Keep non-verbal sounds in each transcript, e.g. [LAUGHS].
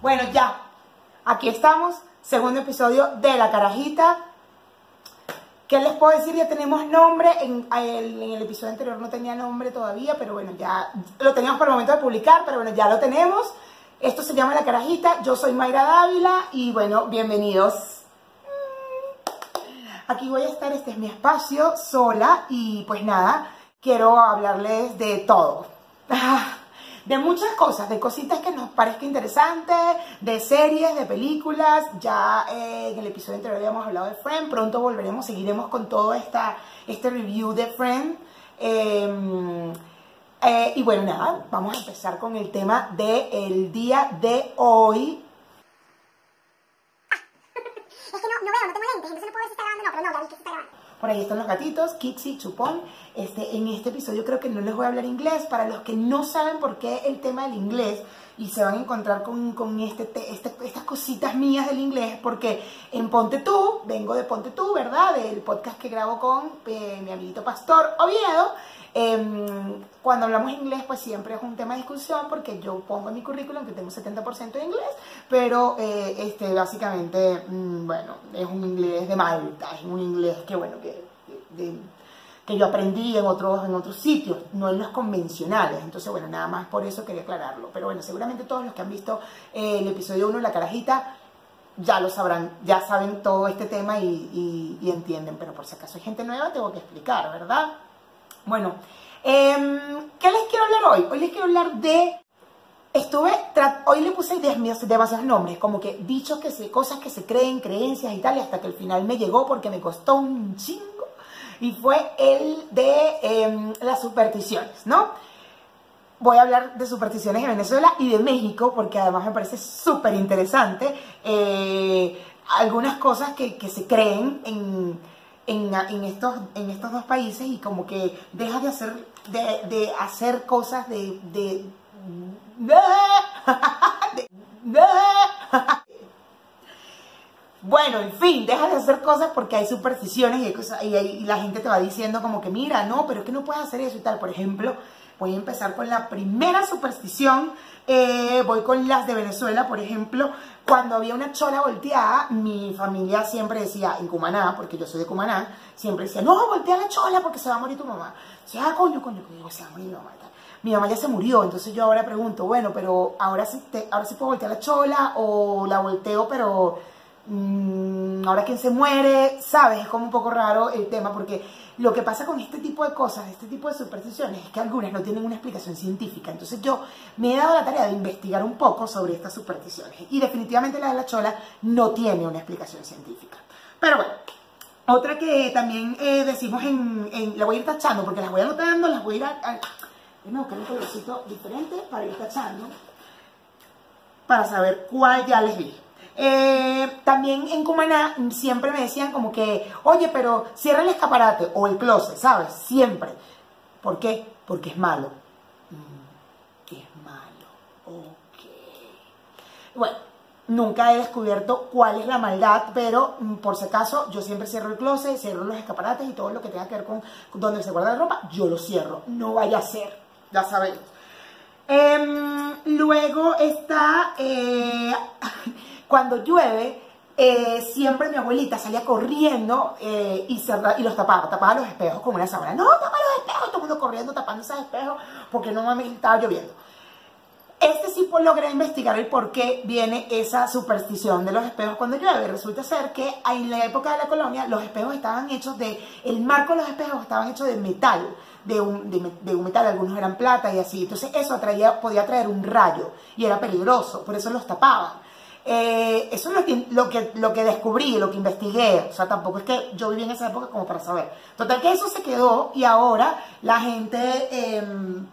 Bueno, ya, aquí estamos, segundo episodio de La Carajita. ¿Qué les puedo decir? Ya tenemos nombre, en, el, episodio anterior no tenía nombre todavía, pero bueno, ya lo teníamos para el momento de publicar, pero bueno, ya lo tenemos. Esto se llama La Carajita, yo soy Mayra Dávila y bueno, bienvenidos. Aquí voy a estar, este es mi espacio, sola y pues nada, quiero hablarles de todo. De muchas cosas, de cositas que nos parezca interesantes, de series, de películas. Ya eh, en el episodio anterior habíamos hablado de Friend, pronto volveremos, seguiremos con todo esta, este review de Friend. Em, eh, y bueno, nada, vamos a empezar con el tema del día de hoy. Es que no, no veo, no tengo lentes, entonces no puedo ver si está grabando no, pero no, ya vi que está grabando. Por ahí están los gatitos, Kixi, Chupón. Este, en este episodio creo que no les voy a hablar inglés. Para los que no saben por qué el tema del inglés y se van a encontrar con, con este, este, estas cositas mías del inglés, porque en Ponte Tú, vengo de Ponte Tú, ¿verdad? Del podcast que grabo con eh, mi amiguito Pastor Oviedo. Eh, cuando hablamos inglés, pues siempre es un tema de discusión porque yo pongo en mi currículum que tengo 70% de inglés, pero eh, este, básicamente, mm, bueno, es un inglés de Malta, es un inglés que, bueno, que, que yo aprendí en otros, en otros sitios, no en los convencionales. Entonces, bueno, nada más por eso quería aclararlo. Pero bueno, seguramente todos los que han visto eh, el episodio 1 de La Carajita ya lo sabrán, ya saben todo este tema y, y entienden, pero por si acaso hay gente nueva, tengo que explicar, ¿verdad? Bueno, em, ¿qué les quiero hablar hoy? Hoy les quiero hablar de... Estuve, hoy le puse demasiados nombres, como que dichos que se, cosas que se creen, creencias y tal, y hasta que el final me llegó porque me costó un chingo, y fue el de em, las supersticiones, ¿no? Voy a hablar de supersticiones de Venezuela y de México, porque además me parece súper interesante. Eh, algunas cosas que se creen en en, estos, en estos dos países y como que deja de hacer, de, hacer cosas de, de, [LAUGHS] bueno, en fin, deja de hacer cosas porque hay supersticiones y, y, y, la gente te va diciendo como que mira, no, pero es que no puedes hacer eso y tal. Por ejemplo, voy a empezar con la primera superstición eh, voy con las de Venezuela, por ejemplo, cuando había una chola volteada, mi familia siempre decía, en Cumaná, porque yo soy de Cumaná, siempre decía, no, voltea la chola porque se va a morir tu mamá. Decía, ah, coño, coño, coño, se va a morir mi mamá. Mi mamá ya se murió, entonces yo ahora pregunto, bueno, pero ahora sí, ahora sí puedo voltear la chola o la volteo, pero mmm, ahora quién se muere, ¿sabes? Es como un poco raro el tema porque lo que pasa con este tipo de cosas, este tipo de supersticiones, es que algunas no tienen una explicación científica. Entonces yo me he dado la tarea de investigar un poco sobre estas supersticiones y definitivamente la de la chola no tiene una explicación científica. Pero bueno, otra que también eh, decimos en, La voy a ir tachando porque las voy anotando, las voy a ir a... a buscar un colorcito diferente para ir tachando para saber cuál ya les dije. Eh, también en Cumaná siempre me decían como que, oye, pero cierra el escaparate o el closet, ¿sabes? Siempre. ¿Por qué? Porque es malo. Mm, es malo. Ok. Bueno, nunca he descubierto cuál es la maldad, pero mm, por si acaso yo siempre cierro el closet, cierro los escaparates y todo lo que tenga que ver con donde se guarda la ropa, yo lo cierro. No vaya a ser, ya sabemos. Em, luego está... Eh, [LAUGHS] cuando llueve, eh, siempre mi abuelita salía corriendo eh, y, los tapaba, tapaba los espejos con una sábana. No, tapa los espejos, todo el mundo corriendo tapando esos espejos porque no mames estaba lloviendo. Este sí pues, logré investigar el por qué viene esa superstición de los espejos cuando llueve. Resulta ser que en la época de la colonia los espejos estaban hechos de, el marco de los espejos estaban hechos de metal, de un, metal, algunos eran plata y así. Entonces eso podía traer un rayo y era peligroso, por eso los tapaban. Eh, eso es lo que, lo, que, descubrí, lo que investigué. O sea, tampoco es que yo viví en esa época como para saber. Total que eso se quedó y ahora la gente em,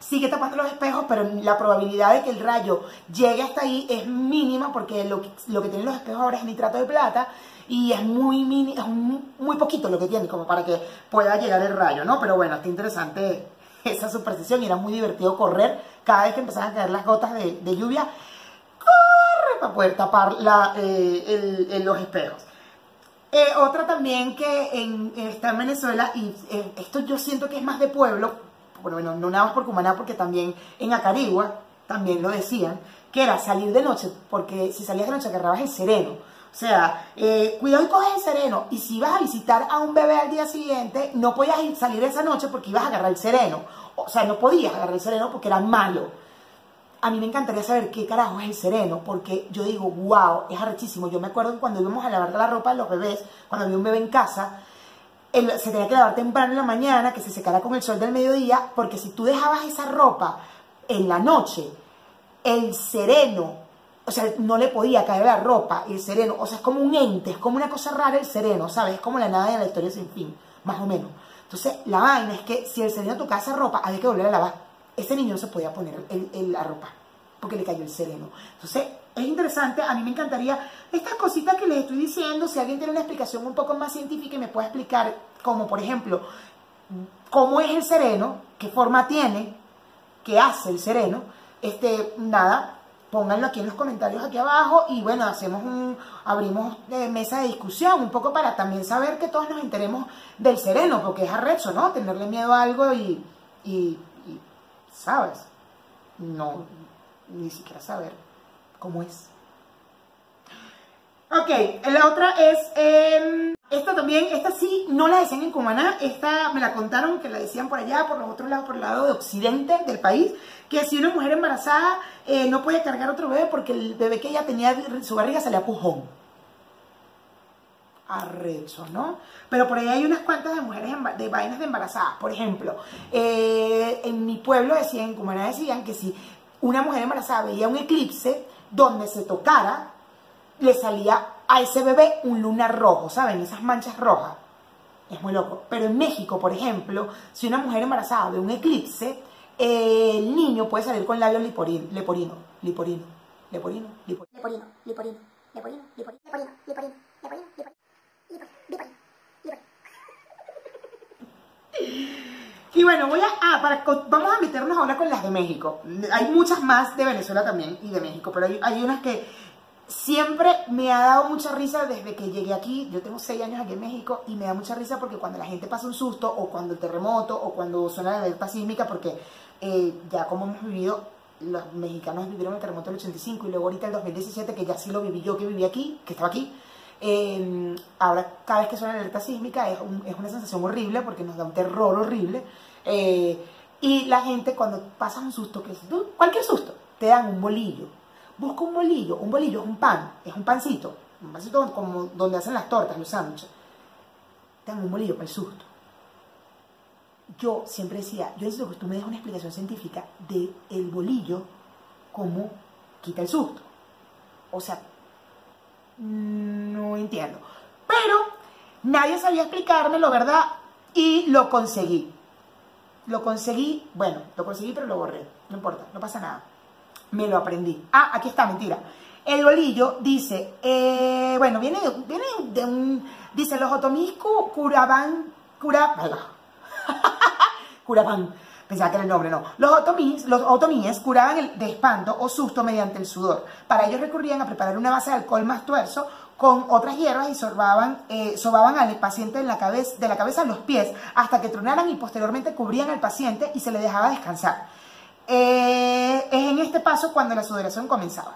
sigue tapando los espejos, pero la probabilidad de que el rayo llegue hasta ahí es mínima porque lo que, lo tienen los espejos ahora es nitrato de plata y es muy muy, poquito lo que tiene como para que pueda llegar el rayo, ¿no? Pero bueno, está interesante esa superstición y era muy divertido correr cada vez que empezaban a caer las gotas de lluvia para poder tapar eh, los espejos. Eh, otra también que está en Venezuela, y eh, esto yo siento que es más de pueblo, bueno, no nada más por Cumaná, porque también en Acarigua también lo decían, que era salir de noche, porque si salías de noche agarrabas el sereno. O sea, eh, cuidado y coges el sereno. Y si ibas a visitar a un bebé al día siguiente, no podías ir, salir esa noche porque ibas a agarrar el sereno. O sea, no podías agarrar el sereno porque era malo. A mí me encantaría saber qué carajo es el sereno, porque yo digo, wow, es arrechísimo. Yo me acuerdo cuando íbamos a lavar la ropa de los bebés, cuando había un bebé en casa, se tenía que lavar temprano en la mañana, que se secara con el sol del mediodía, porque si tú dejabas esa ropa en la noche, el sereno, o sea, no le podía caer la ropa, el sereno, o sea, es como un ente, es como una cosa rara el sereno, ¿sabes? Es como la nada de la historia sin fin, más o menos. Entonces, la vaina es que si el sereno tocaba esa ropa, había que volver a lavar. Este niño no se podía poner la ropa, porque le cayó el sereno. Entonces, es interesante, a mí me encantaría estas cositas que les estoy diciendo, si alguien tiene una explicación un poco más científica y me puede explicar, como por ejemplo, cómo es el sereno, qué forma tiene, qué hace el sereno, este, nada, pónganlo aquí en los comentarios aquí abajo y bueno, hacemos un, abrimos eh, mesa de discusión un poco para también saber que todos nos enteremos del sereno, porque es arrecho, ¿no? Tenerle miedo a algo y ¿sabes? No, ni siquiera saber cómo es. Ok, la otra es, eh, esta también, esta sí, no la decían en Cumaná, esta me la contaron que la decían por allá, por los otros lados, por el lado de occidente del país, que si una mujer embarazada eh, no puede cargar otro bebé porque el bebé que ella tenía, su barriga salía pujón arrecho, ¿no? Pero por ahí hay unas cuantas de mujeres, de vainas de embarazadas. Por ejemplo, eh, en mi pueblo decían, como era decían, que si una mujer embarazada veía un eclipse donde se tocara, le salía a ese bebé un lunar rojo, ¿saben? Esas manchas rojas. Es muy loco. Pero en México, por ejemplo, si una mujer embarazada ve un eclipse, eh, el niño puede salir con labio liporino, leporino, liporino, leporino, liporino, leporino, liporino, leporino, leporino, leporino, leporino, leporino, leporino. Bueno, voy a, ah, para, vamos a meternos ahora con las de México. Hay muchas más de Venezuela también y de México, pero hay, hay unas que siempre me ha dado mucha risa desde que llegué aquí. Yo tengo seis años aquí en México y me da mucha risa porque cuando la gente pasa un susto o cuando el terremoto o cuando suena la alerta sísmica, porque eh, ya como hemos vivido, los mexicanos vivieron el terremoto del 85 y luego ahorita el 2017, que ya sí lo viví yo que viví aquí, que estaba aquí. Eh, ahora cada vez que suena la alerta sísmica es, es, una sensación horrible porque nos da un terror horrible. Eh, y la gente cuando pasa un susto, que cualquier susto, te dan un bolillo Busca un bolillo. Un bolillo es un pan, es un pancito. Un pancito como donde hacen las tortas, los sándwiches. Tengo un bolillo para el susto. Yo siempre decía, yo necesito que tú me des una explicación científica de bolillo, cómo quita el susto. O sea, no entiendo. Pero nadie sabía explicármelo, ¿verdad? Y lo conseguí. Lo conseguí, bueno, lo conseguí, pero lo borré. No importa, no pasa nada me lo aprendí. Ah, aquí está, mentira. El bolillo dice, eh, bueno, viene, viene de un, dice, los otomís curaban, cura, [LAUGHS] curaban, pensaba que era el nombre, no. Los otomíes, los otomíes curaban el de espanto o susto mediante el sudor. Para ello recurrían a preparar una base de alcohol más tuerzo con otras hierbas y eh, sobaban al paciente en la cabeza, de la cabeza a los pies hasta que tronaran y posteriormente cubrían al paciente y se le dejaba descansar. Eh, es en este paso cuando la sudoración comenzaba.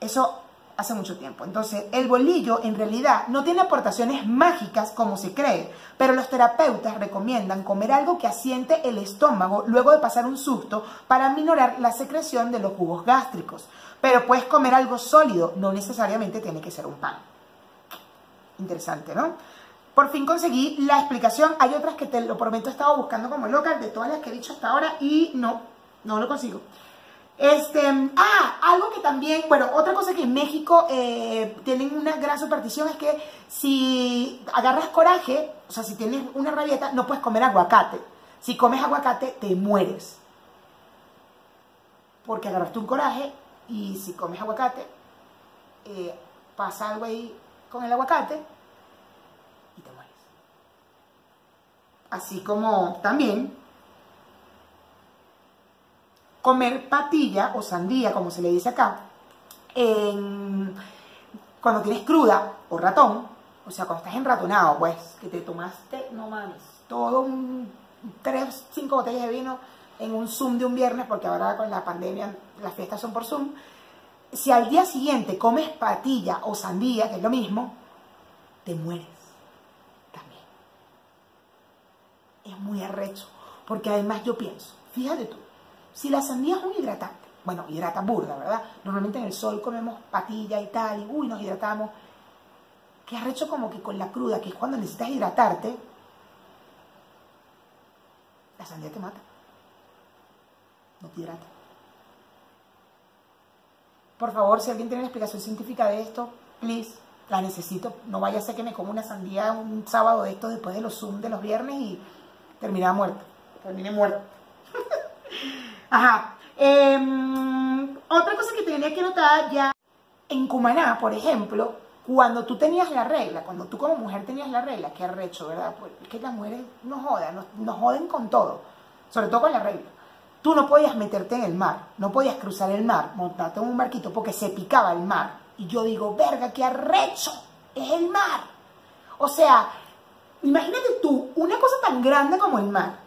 Eso hace mucho tiempo. Entonces, el bolillo en realidad no tiene aportaciones mágicas como se cree, pero los terapeutas recomiendan comer algo que asiente el estómago luego de pasar un susto para minorar la secreción de los jugos gástricos. Pero puedes comer algo sólido, no necesariamente tiene que ser un pan. Interesante, ¿no? Por fin conseguí la explicación. Hay otras que te lo prometo he estado buscando como local de todas las que he dicho hasta ahora y no, no lo consigo. Este, ah, algo que también, bueno, otra cosa que en México eh, tienen una gran superstición es que si agarras coraje, o sea, si tienes una rabieta, no puedes comer aguacate. Si comes aguacate, te mueres. Porque agarraste un coraje y si comes aguacate, eh, pasa algo ahí con el aguacate y te mueres. Así como también comer patilla o sandía, como se le dice acá, cuando tienes cruda o ratón, o sea, cuando estás enratonado, pues, que te tomaste, no mames, todo un, tres, cinco botellas de vino en un Zoom de un viernes, porque ahora con la pandemia las fiestas son por Zoom, si al día siguiente comes patilla o sandía, que es lo mismo, te mueres también. Es muy arrecho, porque además yo pienso, fíjate tú, si la sandía es un hidratante, bueno, hidrata burda, ¿verdad? Normalmente en el sol comemos patilla y tal, y uy, nos hidratamos. Qué arrecho como que con la cruda, que es cuando necesitas hidratarte, la sandía te mata. No te hidrata. Por favor, si alguien tiene una explicación científica de esto, please, la necesito. No vaya a ser que me como una sandía un sábado de esto después de los Zoom de los viernes y termine muerta. Termine muerta. [LAUGHS] Ajá. Em, otra cosa que tenía que notar ya en Cumaná, por ejemplo, cuando tú tenías la regla, cuando tú como mujer tenías la regla, qué arrecho, ¿verdad? Pues es que las mujeres nos jodan, nos, nos joden con todo, sobre todo con la regla. Tú no podías meterte en el mar, no podías cruzar el mar, montarte en un barquito porque se picaba el mar. Y yo digo, verga, qué arrecho, es el mar. O sea, imagínate tú, una cosa tan grande como el mar,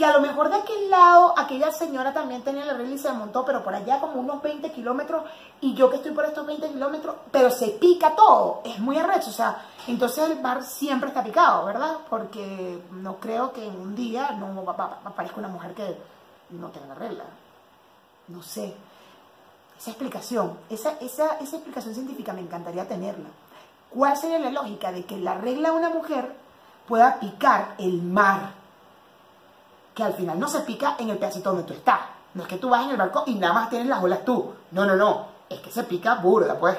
que a lo mejor de aquel lado aquella señora también tenía la regla y se montó, pero por allá como unos 20 kilómetros, y yo que estoy por estos 20 kilómetros, pero se pica todo, es muy arrecho, o sea, entonces el mar siempre está picado, ¿verdad? Porque no creo que en un día no aparezca una mujer que no tenga regla, no sé. Esa explicación, esa, esa, esa explicación científica me encantaría tenerla. ¿Cuál sería la lógica de que la regla de una mujer pueda picar el mar? Que al final no se pica en el pedacito donde tú estás. No es que tú vas en el barco y nada más tienes las olas tú. No, no, no. Es que se pica burda, pues.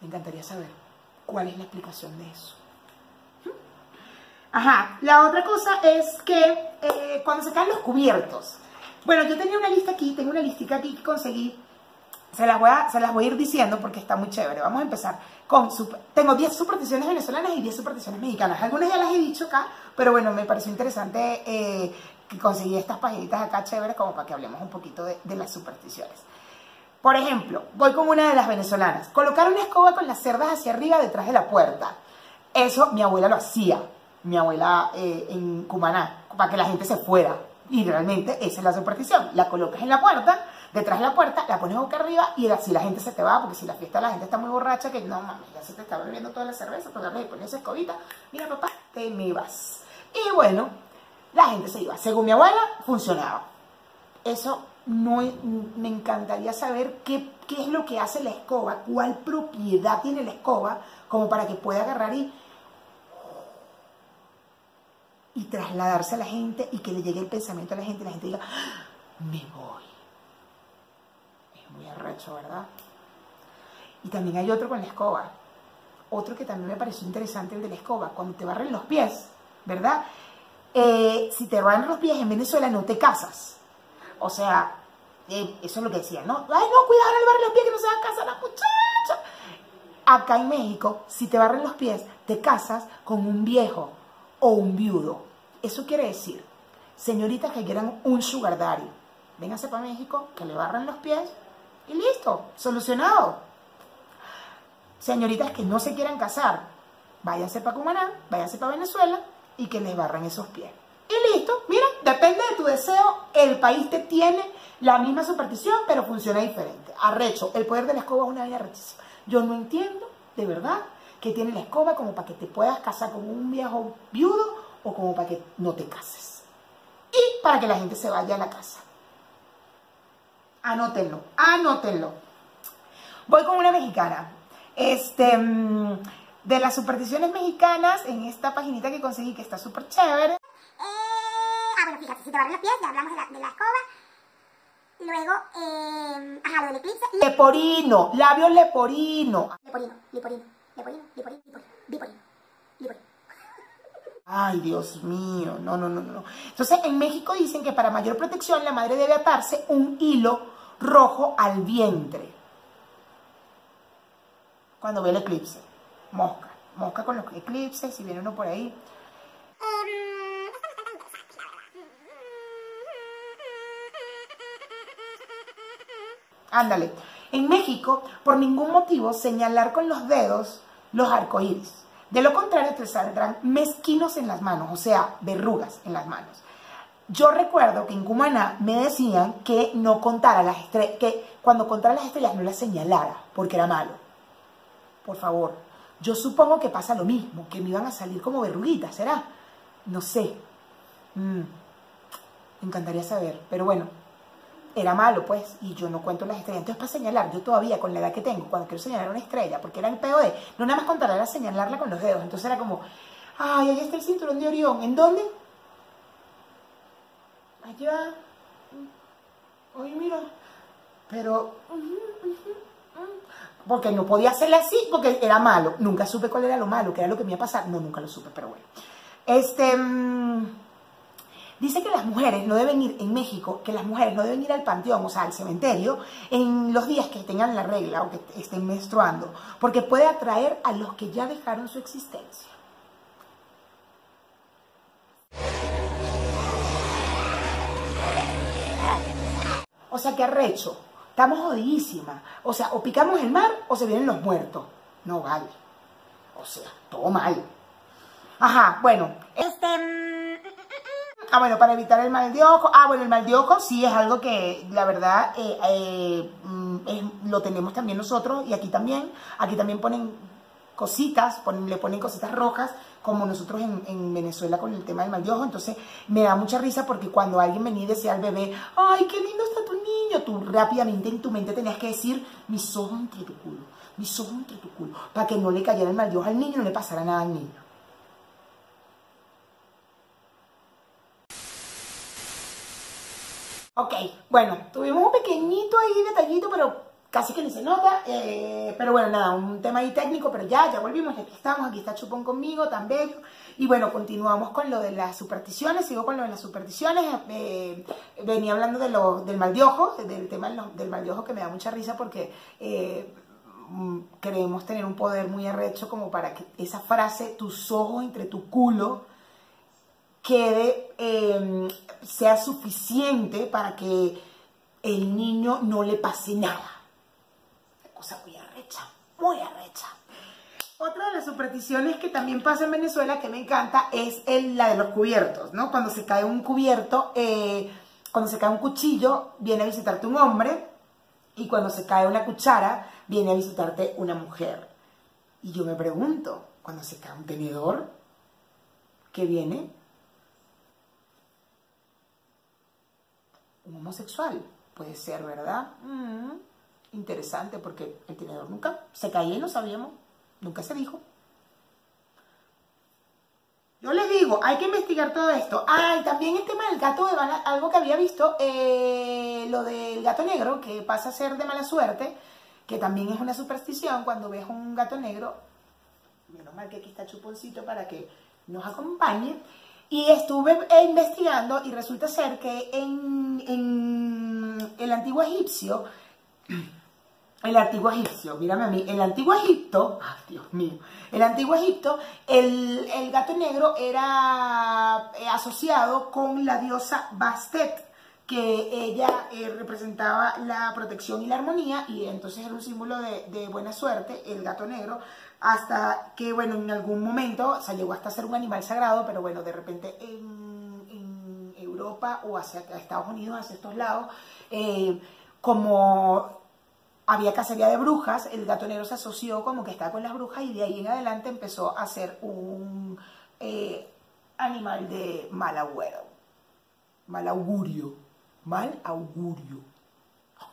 Me encantaría saber cuál es la explicación de eso. Ajá, la otra cosa es que eh, cuando se caen los cubiertos. Bueno, yo tenía una lista aquí, tengo una listica aquí que conseguí. Se las voy a, se las voy a ir diciendo porque está muy chévere. Vamos a empezar con... tengo 10 supersticiones venezolanas y 10 supersticiones mexicanas. Algunas ya las he dicho acá, pero bueno, me pareció interesante eh, que conseguí estas paginitas acá chéveres como para que hablemos un poquito de, de, las supersticiones. Por ejemplo, voy con una de las venezolanas. Colocar una escoba con las cerdas hacia arriba detrás de la puerta. Eso mi abuela lo hacía, mi abuela eh, en Cumaná, para que la gente se fuera. Y realmente esa es la superstición. La colocas en la puerta, detrás de la puerta, la pones boca arriba y así la gente se te va, porque si la fiesta la gente está muy borracha, que no mames, ya se te está bebiendo toda la cerveza, pues le pones esa escobita, mira papá, te me vas. Y bueno, la gente se iba. Según mi abuela, funcionaba. Eso no, me encantaría saber qué, qué es lo que hace la escoba, cuál propiedad tiene la escoba, como para que pueda agarrar y, y trasladarse a la gente y que le llegue el pensamiento a la gente y la gente diga, ¡Ah! me voy. ¿Verdad? Y también hay otro con la escoba. Otro que también me pareció interesante, el de la escoba. Cuando te barren los pies, ¿verdad? Eh, si te van los pies en Venezuela no te casas. O sea, eh, eso es lo que decían, ¿no? Ay, no, cuidado el barren los pies que no se va a casar la muchacha. Acá en México, si te barren los pies, te casas con un viejo o un viudo. Eso quiere decir, señoritas que quieran un sugar daddy, vénganse para México, que le barran los pies y listo, solucionado. Señoritas que no se quieran casar, váyanse para Cumaná, váyanse para Venezuela y que les barran esos pies. Y listo, mira, depende de tu deseo, el país te tiene la misma superstición, pero funciona diferente. Arrecho, el poder de la escoba es una vida rechísima. Yo no entiendo, de verdad, que tiene la escoba como para que te puedas casar con un viejo viudo o como para que no te cases. Y para que la gente se vaya a la casa. Anótenlo, anótenlo. Voy con una mexicana. Este, mm, de las supersticiones mexicanas, en esta paginita que conseguí, que está súper chévere. Eh, ah, bueno, fíjate, si te barren los pies, ya hablamos de la, de la escoba. Luego, eh, ajá, lo del eclipse. Leporino, labio leporino. Leporino, leporino, leporino, leporino, leporino, leporino. Ay, Dios mío, no, no, no, no. Entonces, en México dicen que para mayor protección la madre debe atarse un hilo rojo al vientre cuando ve el eclipse. Mosca, mosca con los eclipses, si viene uno por ahí. Ándale. En México, por ningún motivo, señalar con los dedos los arcoíris. De lo contrario, te saldrán mezquinos en las manos, o sea, verrugas en las manos. Yo recuerdo que en Cumaná me decían que no contara las estrellas, que cuando contara las estrellas no las señalara, porque era malo. Por favor, yo supongo que pasa lo mismo, que me iban a salir como verruguitas, ¿será? No sé. Mm, me encantaría saber, pero bueno, era malo, pues, y yo no cuento las estrellas. Entonces, para señalar, yo todavía con la edad que tengo, cuando quiero señalar una estrella, porque era el POD, no nada más contarla, era señalarla con los dedos. Entonces era como, ay, ahí está el cinturón de Orión. ¿En dónde? Allá, ay mira, pero, porque no podía hacerle así, porque era malo, nunca supe cuál era lo malo, que era lo que me iba a pasar, no, nunca lo supe, pero bueno. Este, mm, dice que las mujeres no deben ir, en México, que las mujeres no deben ir al panteón, o sea, al cementerio, en los días que tengan la regla o que estén menstruando, porque puede atraer a los que ya dejaron su existencia. O sea, qué arrecho. Estamos jodidísimas. O sea, o picamos el mar o se vienen los muertos. No vale. O sea, todo mal. Ajá, bueno. Este... Mm, ah, bueno, para evitar el mal de ojo. Ah, bueno, el mal de ojo sí es algo que, la verdad, eh, eh, mm, lo tenemos también nosotros y aquí también. Aquí también ponen cositas, le ponen cositas rojas, como nosotros en, Venezuela con el tema del mal de. Entonces me da mucha risa porque cuando alguien venía y decía al bebé, ay, qué lindo está tu niño, tú rápidamente en tu mente tenías que decir, mis ojos entre tu culo, mis ojos entre tu culo, para que no le cayera el mal al niño y no le pasara nada al niño. Ok, bueno, tuvimos un pequeñito ahí detallito, pero casi que ni se nota, eh, pero bueno, nada, un tema ahí técnico, pero ya, ya volvimos, aquí estamos, aquí está Chupón conmigo, tan bello, y bueno, continuamos con lo de las supersticiones, sigo con lo de las supersticiones, eh, venía hablando de lo, del mal de ojo, del tema del, mal de ojo que me da mucha risa porque eh, mm, creemos tener un poder muy arrecho como para que esa frase, tus ojos entre tu culo, quede, sea suficiente para que el niño no le pase nada muy arrecha, muy arrecha. Otra de las supersticiones que también pasa en Venezuela, que me encanta, es la de los cubiertos, ¿no? Cuando se cae un cubierto, eh, cuando se cae un cuchillo, viene a visitarte un hombre, y cuando se cae una cuchara, viene a visitarte una mujer. Y yo me pregunto, cuando se cae un tenedor, ¿qué viene? Un homosexual, puede ser, ¿verdad? Mm interesante porque el tenedor nunca se caía y no sabíamos, nunca se dijo. Yo les digo, hay que investigar todo esto. Ah, y también el tema del gato de mala, algo que había visto, eh, lo del gato negro, que pasa a ser de mala suerte, que también es una superstición cuando ves un gato negro. Menos mal que aquí está Chuponcito para que nos acompañe. Y estuve investigando y resulta ser que en el antiguo egipcio [CLEARS THROAT] el antiguo egipcio, mírame a mí, el antiguo Egipto, [LAUGHS] ay Dios mío, el antiguo Egipto, el, gato negro era eh, asociado con la diosa Bastet, que ella eh, representaba la protección y la armonía, y entonces era un símbolo de, buena suerte, el gato negro, hasta que, bueno, en algún momento, se llegó hasta ser un animal sagrado, pero bueno, de repente en, en Europa o hacia Estados Unidos, hacia estos lados, eh, como había cacería de brujas, el gato negro se asoció como que estaba con las brujas y de ahí en adelante empezó a ser un eh, animal de mal agüero, mal augurio, mal augurio.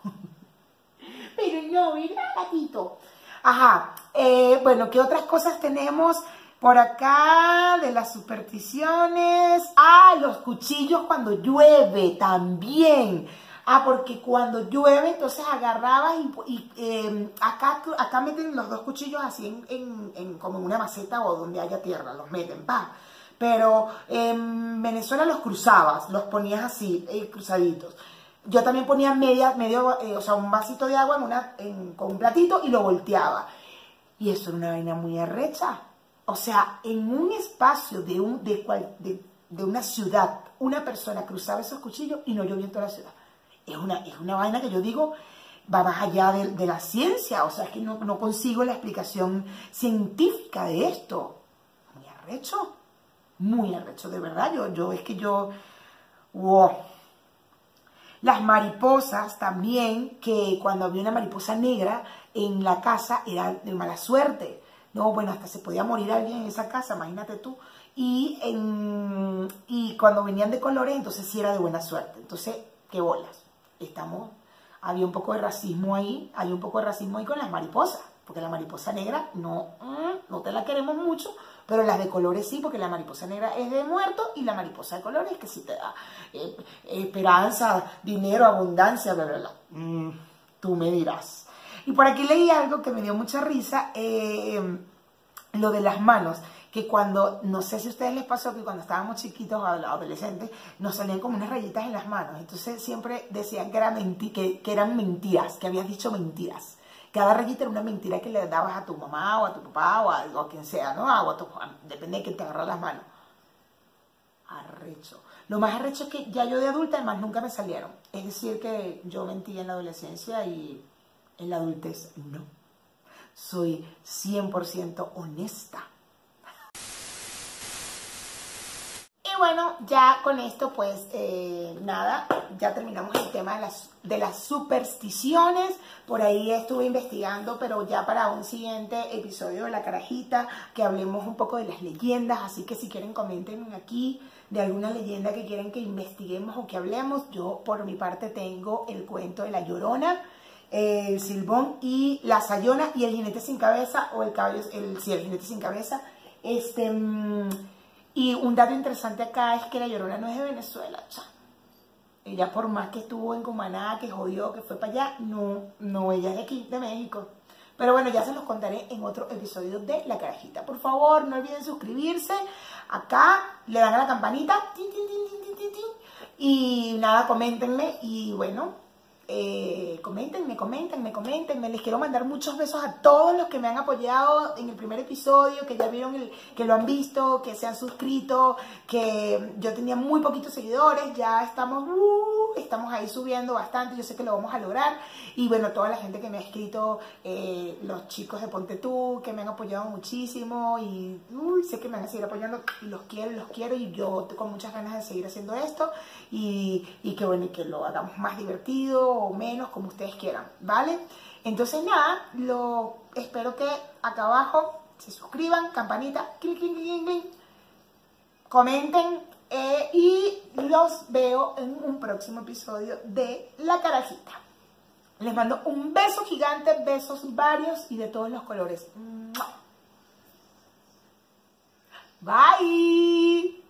[LAUGHS] Pero no, mira, gatito. Ajá, eh, bueno, ¿qué otras cosas tenemos por acá de las supersticiones? Ah, los cuchillos cuando llueve también Ah, porque cuando llueve, entonces agarrabas y, em, acá, acá meten los dos cuchillos así en, como una maceta o donde haya tierra, los meten, pa. Pero en Venezuela los cruzabas, los ponías así, eh, cruzaditos. Yo también ponía media, medio, eh, o sea, un vasito de agua en una, con un platito y lo volteaba. Y eso era una vaina muy arrecha. O sea, en un espacio de, un, de, de, de una ciudad, una persona cruzaba esos cuchillos y no llovía en toda la ciudad es una, es una vaina que yo digo va más allá de, la ciencia, o sea, es que no, no, consigo la explicación científica de esto. Muy arrecho, muy arrecho, de verdad, yo, yo es que yo, Wow. Las mariposas también, que cuando había una mariposa negra en la casa era de mala suerte. No, bueno, hasta se podía morir alguien en esa casa, imagínate tú. Y, y cuando venían de colores, entonces sí era de buena suerte. Entonces, qué bolas. Estamos, había un poco de racismo ahí, hay un poco de racismo ahí con las mariposas, porque la mariposa negra no, mm, no te la queremos mucho, pero las de colores sí, porque la mariposa negra es de muerto y la mariposa de colores que sí te da eh, esperanza, dinero, abundancia, bla, bla, bla. Mm, tú me dirás. Y por aquí leí algo que me dio mucha risa, eh, lo de las manos que cuando, no sé si a ustedes les pasó que cuando estábamos chiquitos, adolescentes, nos salían como unas rayitas en las manos. Entonces siempre decían que, era que, que eran mentiras, que habías dicho mentiras. Cada rayita era una mentira que le dabas a tu mamá o a tu papá o a, quien sea, ¿no? O a tu, depende de quién te agarra las manos. Arrecho. Lo más arrecho es que ya yo de adulta además nunca me salieron. Es decir, que yo mentí en la adolescencia y en la adultez no. Soy 100% honesta. Y bueno, ya con esto pues eh, nada, ya terminamos el tema de las, de las supersticiones. Por ahí estuve investigando, pero ya para un siguiente episodio de La Carajita, que hablemos un poco de las leyendas. Así que si quieren comenten aquí de alguna leyenda que quieren que investiguemos o que hablemos. Yo por mi parte tengo el cuento de La Llorona, el Silbón y la Sayona y el jinete sin cabeza o el caballo, el, sí, el jinete sin cabeza. Este... Mm, y un dato interesante acá es que la Llorona no es de Venezuela, cha. Ella por más que estuvo en Cumaná, que jodió, que fue para allá, no, no, ella es de aquí, de México. Pero bueno, ya se los contaré en otro episodio de La Carajita. Por favor, no olviden suscribirse. Acá le dan a la campanita. y nada, coméntenme. Y bueno, eh, coméntenme, coméntenme, coméntenme. Les quiero mandar muchos besos a todos los que me han apoyado en el primer episodio, que ya vieron, el, que lo han visto, que se han suscrito, que yo tenía muy poquitos seguidores, ya estamos, uh, estamos ahí subiendo bastante, yo sé que lo vamos a lograr. Y bueno, toda la gente que me ha escrito, eh, los chicos de Ponte Tú, que me han apoyado muchísimo y sé que me van a seguir apoyando, los quiero, los quiero y yo con muchas ganas de seguir haciendo esto y, y que bueno, y que lo hagamos más divertido menos, como ustedes quieran, ¿vale? Entonces nada, lo espero que acá abajo se suscriban, campanita, clic, clic, clic, clic, comenten eh, y los veo en un próximo episodio de La Carajita. Les mando un beso gigante, besos varios y de todos los colores. Bye.